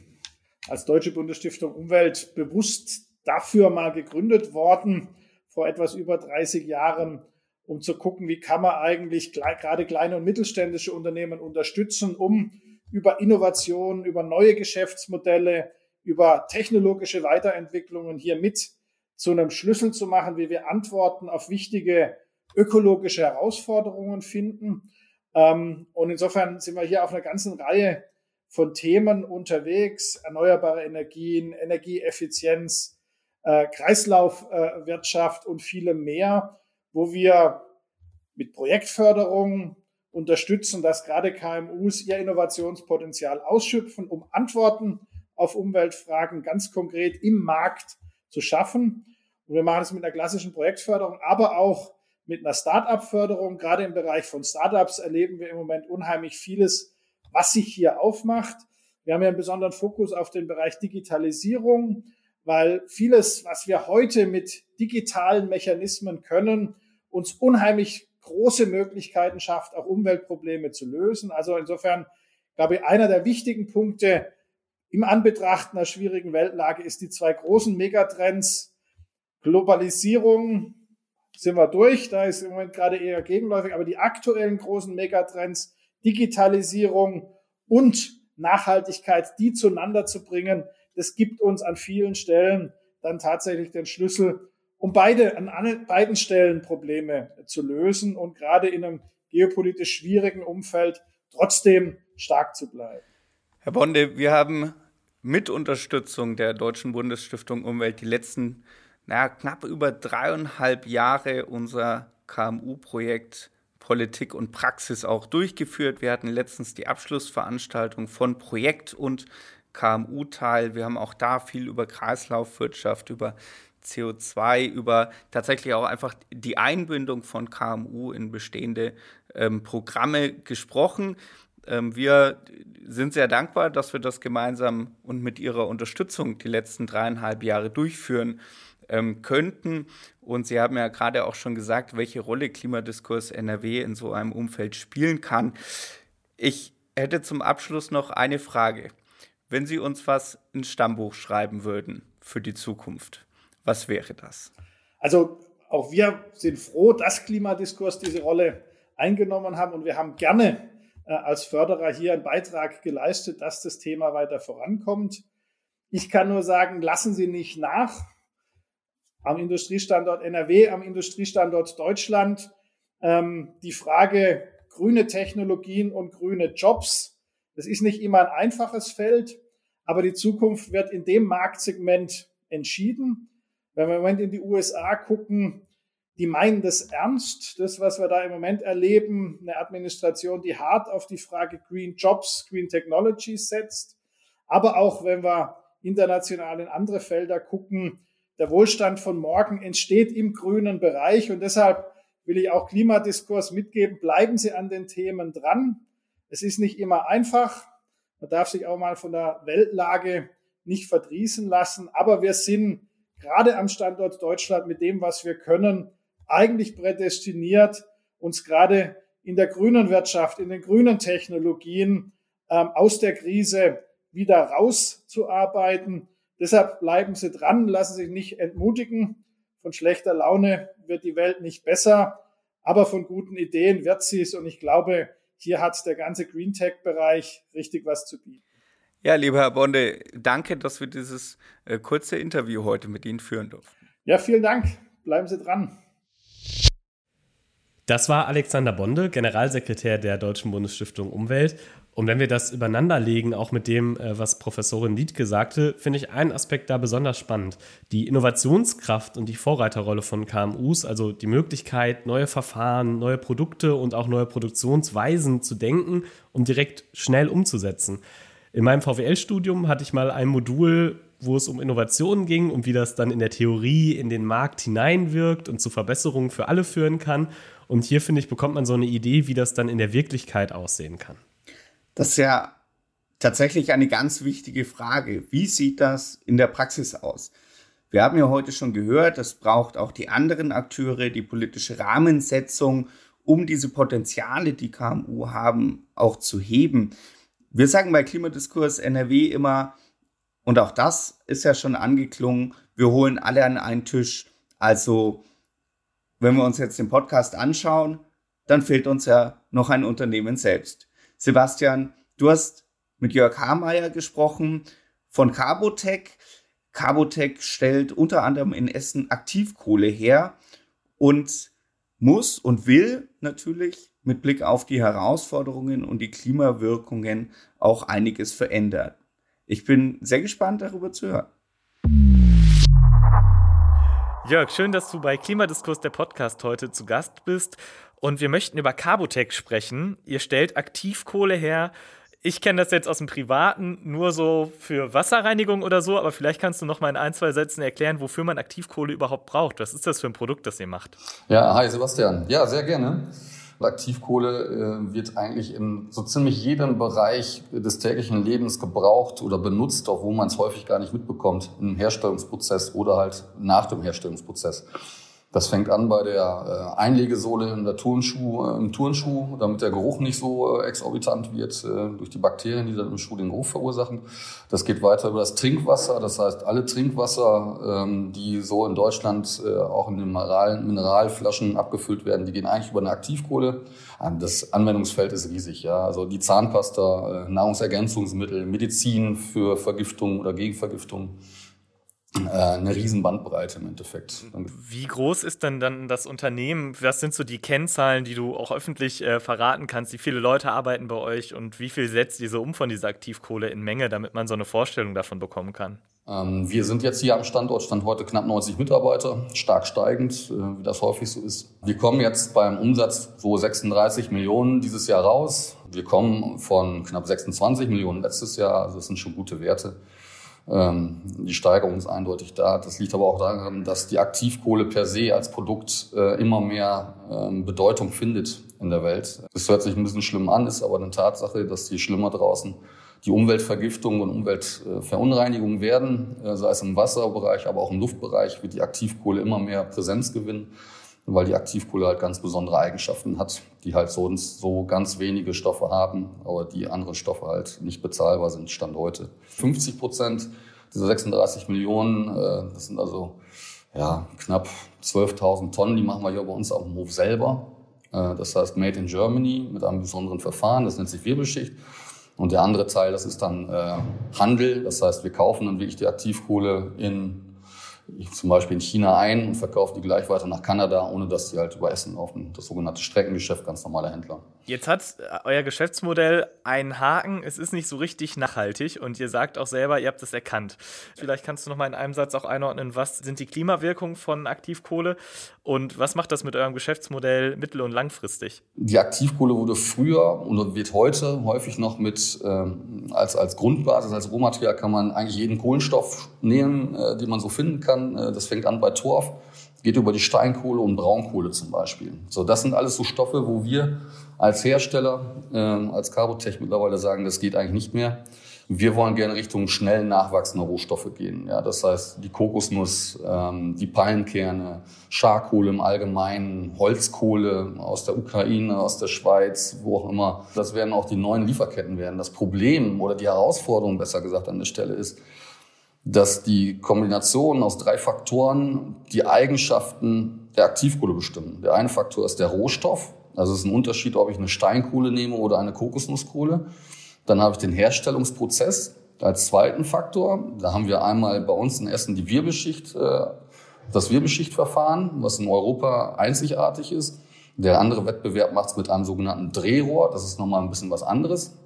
als Deutsche Bundesstiftung Umwelt bewusst dafür mal gegründet worden, vor etwas über 30 Jahren, um zu gucken, wie kann man eigentlich gerade kleine und mittelständische Unternehmen unterstützen, um über Innovationen, über neue Geschäftsmodelle, über technologische Weiterentwicklungen hier mit zu einem Schlüssel zu machen, wie wir Antworten auf wichtige ökologische Herausforderungen finden. Ähm, und insofern sind wir hier auf einer ganzen Reihe von Themen unterwegs, erneuerbare Energien, Energieeffizienz, äh, Kreislaufwirtschaft und viele mehr, wo wir mit Projektförderung unterstützen, dass gerade KMUs ihr Innovationspotenzial ausschöpfen, um Antworten auf Umweltfragen ganz konkret im Markt zu schaffen. Und wir machen es mit einer klassischen Projektförderung, aber auch mit einer Start-up-Förderung. Gerade im Bereich von Startups erleben wir im Moment unheimlich vieles, was sich hier aufmacht. Wir haben ja einen besonderen Fokus auf den Bereich Digitalisierung, weil vieles, was wir heute mit digitalen Mechanismen können, uns unheimlich große Möglichkeiten schafft, auch Umweltprobleme zu lösen. Also insofern glaube ich, einer der wichtigen Punkte im Anbetracht einer schwierigen Weltlage ist die zwei großen Megatrends Globalisierung sind wir durch, da ist im Moment gerade eher gegenläufig, aber die aktuellen großen Megatrends, Digitalisierung und Nachhaltigkeit, die zueinander zu bringen, das gibt uns an vielen Stellen dann tatsächlich den Schlüssel, um beide an beiden Stellen Probleme zu lösen und gerade in einem geopolitisch schwierigen Umfeld trotzdem stark zu bleiben. Herr Bonde, wir haben mit Unterstützung der Deutschen Bundesstiftung Umwelt die letzten naja, knapp über dreieinhalb Jahre unser KMU-Projekt Politik und Praxis auch durchgeführt. Wir hatten letztens die Abschlussveranstaltung von Projekt und KMU-Teil. Wir haben auch da viel über Kreislaufwirtschaft, über CO2, über tatsächlich auch einfach die Einbindung von KMU in bestehende ähm, Programme gesprochen. Ähm, wir sind sehr dankbar, dass wir das gemeinsam und mit Ihrer Unterstützung die letzten dreieinhalb Jahre durchführen ähm, könnten. Und Sie haben ja gerade auch schon gesagt, welche Rolle Klimadiskurs NRW in so einem Umfeld spielen kann. Ich hätte zum Abschluss noch eine Frage. Wenn Sie uns was ins Stammbuch schreiben würden für die Zukunft, was wäre das? Also auch wir sind froh, dass Klimadiskurs diese Rolle eingenommen haben und wir haben gerne äh, als Förderer hier einen Beitrag geleistet, dass das Thema weiter vorankommt. Ich kann nur sagen, lassen Sie nicht nach am Industriestandort NRW, am Industriestandort Deutschland. Ähm, die Frage grüne Technologien und grüne Jobs, das ist nicht immer ein einfaches Feld, aber die Zukunft wird in dem Marktsegment entschieden. Wenn wir im Moment in die USA gucken, die meinen das ernst, das, was wir da im Moment erleben, eine Administration, die hart auf die Frage Green Jobs, Green Technologies setzt. Aber auch wenn wir international in andere Felder gucken, der Wohlstand von morgen entsteht im grünen Bereich und deshalb will ich auch Klimadiskurs mitgeben. Bleiben Sie an den Themen dran. Es ist nicht immer einfach. Man darf sich auch mal von der Weltlage nicht verdrießen lassen. Aber wir sind gerade am Standort Deutschland mit dem, was wir können, eigentlich prädestiniert, uns gerade in der grünen Wirtschaft, in den grünen Technologien ähm, aus der Krise wieder rauszuarbeiten. Deshalb bleiben Sie dran, lassen Sie sich nicht entmutigen. Von schlechter Laune wird die Welt nicht besser, aber von guten Ideen wird sie es. Und ich glaube, hier hat der ganze Green Tech-Bereich richtig was zu bieten. Ja, lieber Herr Bonde, danke, dass wir dieses äh, kurze Interview heute mit Ihnen führen durften. Ja, vielen Dank. Bleiben Sie dran. Das war Alexander Bonde, Generalsekretär der Deutschen Bundesstiftung Umwelt. Und wenn wir das übereinander legen, auch mit dem, äh, was Professorin Liedke sagte, finde ich einen Aspekt da besonders spannend. Die Innovationskraft und die Vorreiterrolle von KMUs, also die Möglichkeit, neue Verfahren, neue Produkte und auch neue Produktionsweisen zu denken und direkt schnell umzusetzen. In meinem VWL-Studium hatte ich mal ein Modul, wo es um Innovationen ging und wie das dann in der Theorie in den Markt hineinwirkt und zu Verbesserungen für alle führen kann. Und hier, finde ich, bekommt man so eine Idee, wie das dann in der Wirklichkeit aussehen kann. Das ist ja tatsächlich eine ganz wichtige Frage. Wie sieht das in der Praxis aus? Wir haben ja heute schon gehört, es braucht auch die anderen Akteure, die politische Rahmensetzung, um diese Potenziale, die KMU haben, auch zu heben. Wir sagen bei Klimadiskurs NRW immer, und auch das ist ja schon angeklungen, wir holen alle an einen Tisch. Also, wenn wir uns jetzt den Podcast anschauen, dann fehlt uns ja noch ein Unternehmen selbst. Sebastian, du hast mit Jörg Hameyer gesprochen von Carbotech. Carbotech stellt unter anderem in Essen Aktivkohle her und muss und will natürlich mit Blick auf die Herausforderungen und die Klimawirkungen auch einiges verändern. Ich bin sehr gespannt darüber zu hören. Jörg, schön, dass du bei Klimadiskurs der Podcast heute zu Gast bist. Und wir möchten über Carbotech sprechen. Ihr stellt Aktivkohle her. Ich kenne das jetzt aus dem Privaten nur so für Wasserreinigung oder so, aber vielleicht kannst du noch mal in ein, zwei Sätzen erklären, wofür man Aktivkohle überhaupt braucht. Was ist das für ein Produkt, das ihr macht? Ja, hi Sebastian. Ja, sehr gerne. Aktivkohle äh, wird eigentlich in so ziemlich jedem Bereich des täglichen Lebens gebraucht oder benutzt, auch wo man es häufig gar nicht mitbekommt, im Herstellungsprozess oder halt nach dem Herstellungsprozess. Das fängt an bei der äh, Einlegesohle in der Turnschuh, äh, im Turnschuh, damit der Geruch nicht so äh, exorbitant wird durch die Bakterien, die dann im Schuh den Geruch verursachen. Das geht weiter über das Trinkwasser. Das heißt, alle Trinkwasser, ähm, die so in Deutschland auch in den Mineral Mineralflaschen abgefüllt werden, die gehen eigentlich über eine Aktivkohle. Ähm, das Anwendungsfeld ist riesig. Ja, also die Zahnpasta, Nahrungsergänzungsmittel, Medizin für Vergiftung oder Gegenvergiftung. Äh, eine riesen Bandbreite im Endeffekt. Wie groß ist denn dann das Unternehmen? Was sind so die Kennzahlen, die du auch öffentlich äh, verraten kannst? Wie viele Leute arbeiten bei euch und wie viel setzt ihr so um von dieser Aktivkohle in Menge, damit man so eine Vorstellung davon bekommen kann? Ähm, wir sind jetzt hier am Standort, stand heute knapp 90 Mitarbeiter, stark steigend, äh, wie das häufig so ist. Wir kommen jetzt beim Umsatz so 36 Millionen dieses Jahr raus. Wir kommen von knapp 26 Millionen letztes Jahr, also das sind schon gute Werte. Ähm, die Steigerung ist eindeutig da. Das liegt aber auch daran, dass die Aktivkohle per se als Produkt äh, immer mehr ähm, Bedeutung findet in der Welt. Das hört sich ein bisschen schlimm an, ist aber eine Tatsache, dass die schlimmer draußen die Umweltvergiftung und Umweltverunreinigung werden, äh, sei es im Wasserbereich, aber auch im Luftbereich, wird die Aktivkohle immer mehr Präsenz gewinnen weil die Aktivkohle halt ganz besondere Eigenschaften hat, die halt sonst so ganz wenige Stoffe haben, aber die anderen Stoffe halt nicht bezahlbar sind, Stand heute. 50 Prozent dieser 36 Millionen, äh, das sind also ja, knapp 12.000 Tonnen, die machen wir hier bei uns auf dem Hof selber. Äh, das heißt Made in Germany mit einem besonderen Verfahren, das nennt sich Wirbelschicht. Und der andere Teil, das ist dann äh, Handel, das heißt, wir kaufen dann wirklich die Aktivkohle in zum Beispiel in China ein und verkauft die gleich weiter nach Kanada, ohne dass die halt über Essen laufen. Das sogenannte Streckengeschäft, ganz normaler Händler. Jetzt hat äh, euer Geschäftsmodell einen Haken. Es ist nicht so richtig nachhaltig und ihr sagt auch selber, ihr habt es erkannt. Vielleicht kannst du noch mal in einem Satz auch einordnen, was sind die Klimawirkungen von Aktivkohle und was macht das mit eurem Geschäftsmodell mittel- und langfristig? Die Aktivkohle wurde früher und wird heute häufig noch mit ähm, als, als Grundbasis, als Rohmaterial kann man eigentlich jeden Kohlenstoff nehmen, äh, den man so finden kann. Äh, das fängt an bei Torf geht über die Steinkohle und Braunkohle zum Beispiel. So, das sind alles so Stoffe, wo wir als Hersteller, äh, als Carbotech mittlerweile sagen, das geht eigentlich nicht mehr. Wir wollen gerne Richtung schnell nachwachsende Rohstoffe gehen. Ja, das heißt, die Kokosnuss, ähm, die Palmkerne, Scharkohle im Allgemeinen, Holzkohle aus der Ukraine, aus der Schweiz, wo auch immer. Das werden auch die neuen Lieferketten werden. Das Problem oder die Herausforderung, besser gesagt, an der Stelle ist, dass die Kombination aus drei Faktoren die Eigenschaften der Aktivkohle bestimmen. Der eine Faktor ist der Rohstoff. Also es ist ein Unterschied, ob ich eine Steinkohle nehme oder eine Kokosnusskohle. Dann habe ich den Herstellungsprozess als zweiten Faktor. Da haben wir einmal bei uns in Essen die Wirbelschicht, äh, das Wirbelschichtverfahren, was in Europa einzigartig ist. Der andere Wettbewerb macht es mit einem sogenannten Drehrohr. Das ist nochmal ein bisschen was anderes.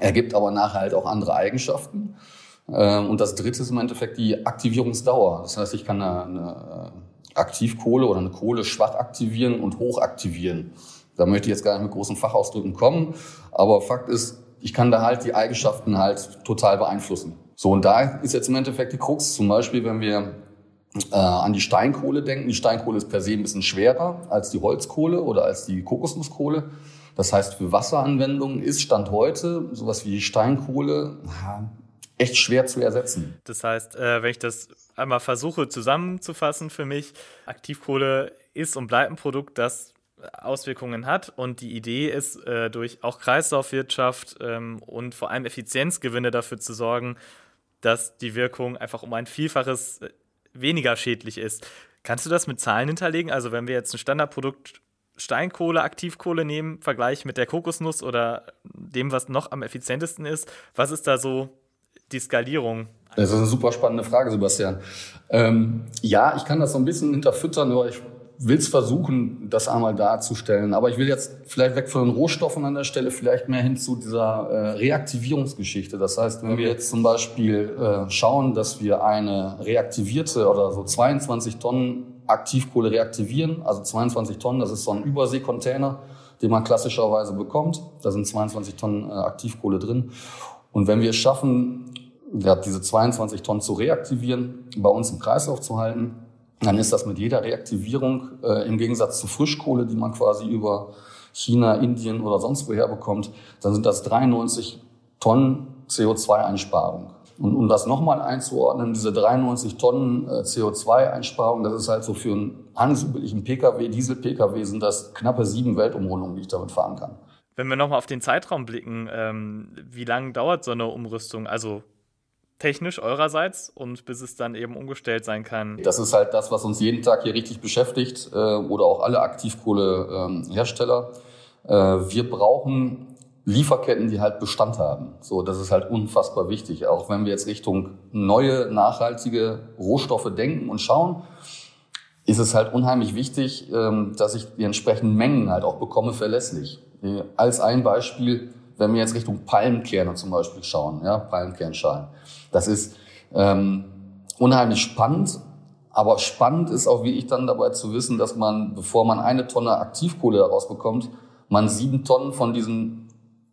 Ergibt aber nachher halt auch andere Eigenschaften. Ähm, und das dritte ist im Endeffekt die Aktivierungsdauer. Das heißt, ich kann eine, eine Aktivkohle oder eine Kohle schwach aktivieren und hoch aktivieren. Da möchte ich jetzt gar nicht mit großen Fachausdrücken kommen, aber Fakt ist, ich kann da halt die Eigenschaften halt total beeinflussen. So, und da ist jetzt im Endeffekt die Krux. Zum Beispiel, wenn wir äh, an die Steinkohle denken. Die Steinkohle ist per se ein bisschen schwerer als die Holzkohle oder als die Kokosnusskohle. Das heißt, für Wasseranwendungen ist Stand heute sowas wie Steinkohle echt schwer zu ersetzen. Das heißt, äh, wenn ich das einmal versuche zusammenzufassen für mich, Aktivkohle ist und bleibt ein Produkt, das Auswirkungen hat. Und die Idee ist, äh, durch auch Kreislaufwirtschaft ähm, und vor allem Effizienzgewinne dafür zu sorgen, dass die Wirkung einfach um ein Vielfaches äh, weniger schädlich ist. Kannst du das mit Zahlen hinterlegen? Also wenn wir jetzt ein Standardprodukt Steinkohle, Aktivkohle nehmen, Vergleich mit der Kokosnuss oder dem, was noch am effizientesten ist, was ist da so die Skalierung? Das ist eine super spannende Frage, Sebastian. Ähm, ja, ich kann das so ein bisschen hinterfüttern, aber ich will es versuchen, das einmal darzustellen. Aber ich will jetzt vielleicht weg von den Rohstoffen an der Stelle, vielleicht mehr hin zu dieser äh, Reaktivierungsgeschichte. Das heißt, wenn wir jetzt zum Beispiel äh, schauen, dass wir eine reaktivierte oder so 22 Tonnen Aktivkohle reaktivieren, also 22 Tonnen, das ist so ein Überseekontainer, den man klassischerweise bekommt. Da sind 22 Tonnen äh, Aktivkohle drin. Und wenn wir es schaffen, ja, diese 22 Tonnen zu reaktivieren, bei uns im Kreislauf zu halten, dann ist das mit jeder Reaktivierung äh, im Gegensatz zu Frischkohle, die man quasi über China, Indien oder sonst woher bekommt, dann sind das 93 Tonnen CO2-Einsparung. Und um das nochmal einzuordnen, diese 93 Tonnen äh, CO2-Einsparung, das ist halt so für einen handelsüblichen Pkw, Diesel-Pkw sind das knappe sieben Weltumrundungen, die ich damit fahren kann. Wenn wir nochmal auf den Zeitraum blicken, ähm, wie lange dauert so eine Umrüstung? Also technisch eurerseits und bis es dann eben umgestellt sein kann. Das ist halt das, was uns jeden Tag hier richtig beschäftigt äh, oder auch alle Aktivkohlehersteller. Äh, wir brauchen Lieferketten, die halt Bestand haben. So, das ist halt unfassbar wichtig. Auch wenn wir jetzt Richtung neue, nachhaltige Rohstoffe denken und schauen, ist es halt unheimlich wichtig, ähm, dass ich die entsprechenden Mengen halt auch bekomme verlässlich. Äh, als ein Beispiel, wenn wir jetzt Richtung Palmkerne zum Beispiel schauen, ja, Palmkernschalen. Das ist ähm, unheimlich spannend, aber spannend ist auch, wie ich dann dabei zu wissen, dass man, bevor man eine Tonne Aktivkohle daraus bekommt, man sieben Tonnen von diesen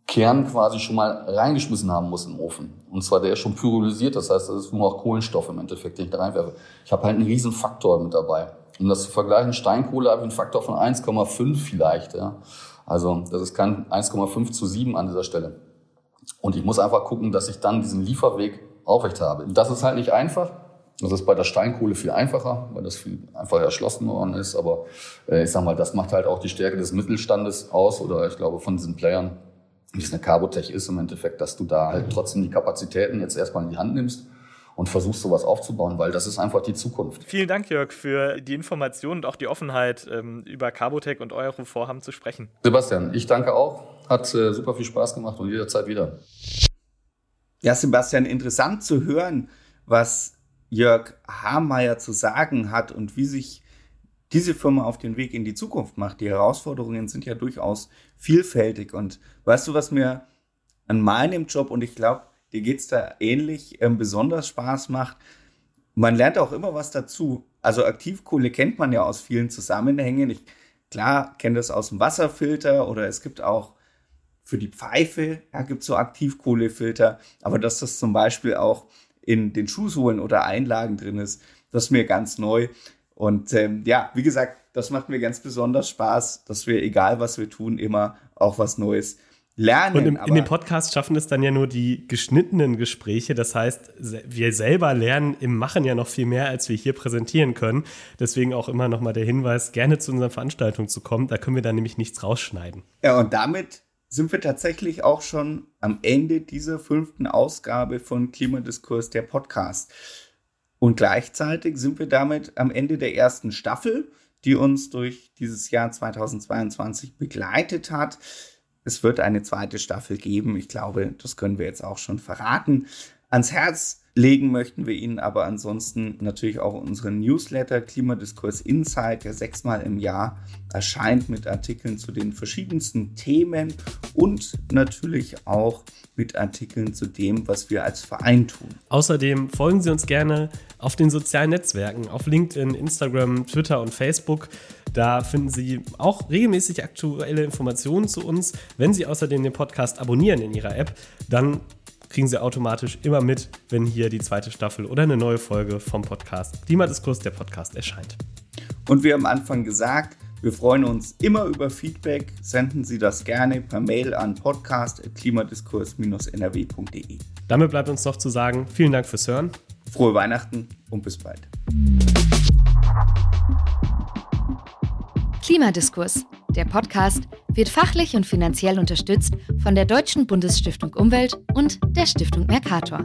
Kern quasi schon mal reingeschmissen haben muss im Ofen. Und zwar der ist schon pyrolysiert, das heißt, das ist nur noch Kohlenstoff im Endeffekt, den ich da reinwerfe. Ich habe halt einen riesen Faktor mit dabei. Um das zu vergleichen, Steinkohle habe ich einen Faktor von 1,5 vielleicht. Ja. Also das ist kein 1,5 zu 7 an dieser Stelle. Und ich muss einfach gucken, dass ich dann diesen Lieferweg aufrecht habe. Das ist halt nicht einfach. Das ist bei der Steinkohle viel einfacher, weil das viel einfacher erschlossen worden ist. Aber äh, ich sag mal, das macht halt auch die Stärke des Mittelstandes aus oder ich glaube von diesen Playern, wie es eine Carbotech ist im Endeffekt, dass du da halt trotzdem die Kapazitäten jetzt erstmal in die Hand nimmst und versuchst sowas aufzubauen, weil das ist einfach die Zukunft. Vielen Dank, Jörg, für die Informationen und auch die Offenheit, ähm, über Carbotech und eure Vorhaben zu sprechen. Sebastian, ich danke auch. Hat äh, super viel Spaß gemacht und jederzeit wieder. Ja, Sebastian, interessant zu hören, was Jörg Hameyer zu sagen hat und wie sich diese Firma auf den Weg in die Zukunft macht. Die Herausforderungen sind ja durchaus vielfältig. Und weißt du, was mir an meinem Job, und ich glaube, dir geht es da ähnlich, ähm, besonders Spaß macht? Man lernt auch immer was dazu. Also Aktivkohle kennt man ja aus vielen Zusammenhängen. Ich, klar, kenne das aus dem Wasserfilter oder es gibt auch für die Pfeife, ja, gibt es so Aktivkohlefilter. Aber dass das zum Beispiel auch in den Schuhsohlen oder Einlagen drin ist, das ist mir ganz neu. Und ähm, ja, wie gesagt, das macht mir ganz besonders Spaß, dass wir, egal was wir tun, immer auch was Neues lernen. Und im, in dem Podcast schaffen es dann ja nur die geschnittenen Gespräche. Das heißt, wir selber lernen im Machen ja noch viel mehr, als wir hier präsentieren können. Deswegen auch immer nochmal der Hinweis, gerne zu unseren Veranstaltungen zu kommen. Da können wir dann nämlich nichts rausschneiden. Ja, und damit sind wir tatsächlich auch schon am Ende dieser fünften Ausgabe von Klimadiskurs, der Podcast. Und gleichzeitig sind wir damit am Ende der ersten Staffel, die uns durch dieses Jahr 2022 begleitet hat. Es wird eine zweite Staffel geben. Ich glaube, das können wir jetzt auch schon verraten. Ans Herz legen möchten wir Ihnen aber ansonsten natürlich auch unseren Newsletter Klimadiskurs Insight, der sechsmal im Jahr erscheint mit Artikeln zu den verschiedensten Themen und natürlich auch mit Artikeln zu dem, was wir als Verein tun. Außerdem folgen Sie uns gerne auf den sozialen Netzwerken, auf LinkedIn, Instagram, Twitter und Facebook. Da finden Sie auch regelmäßig aktuelle Informationen zu uns. Wenn Sie außerdem den Podcast abonnieren in Ihrer App, dann kriegen Sie automatisch immer mit, wenn hier die zweite Staffel oder eine neue Folge vom Podcast Klimadiskurs, der Podcast, erscheint. Und wie am Anfang gesagt, wir freuen uns immer über Feedback. Senden Sie das gerne per Mail an podcast.klimadiskurs-nrw.de. Damit bleibt uns noch zu sagen, vielen Dank fürs Hören. Frohe Weihnachten und bis bald. Klimadiskurs der Podcast wird fachlich und finanziell unterstützt von der Deutschen Bundesstiftung Umwelt und der Stiftung Mercator.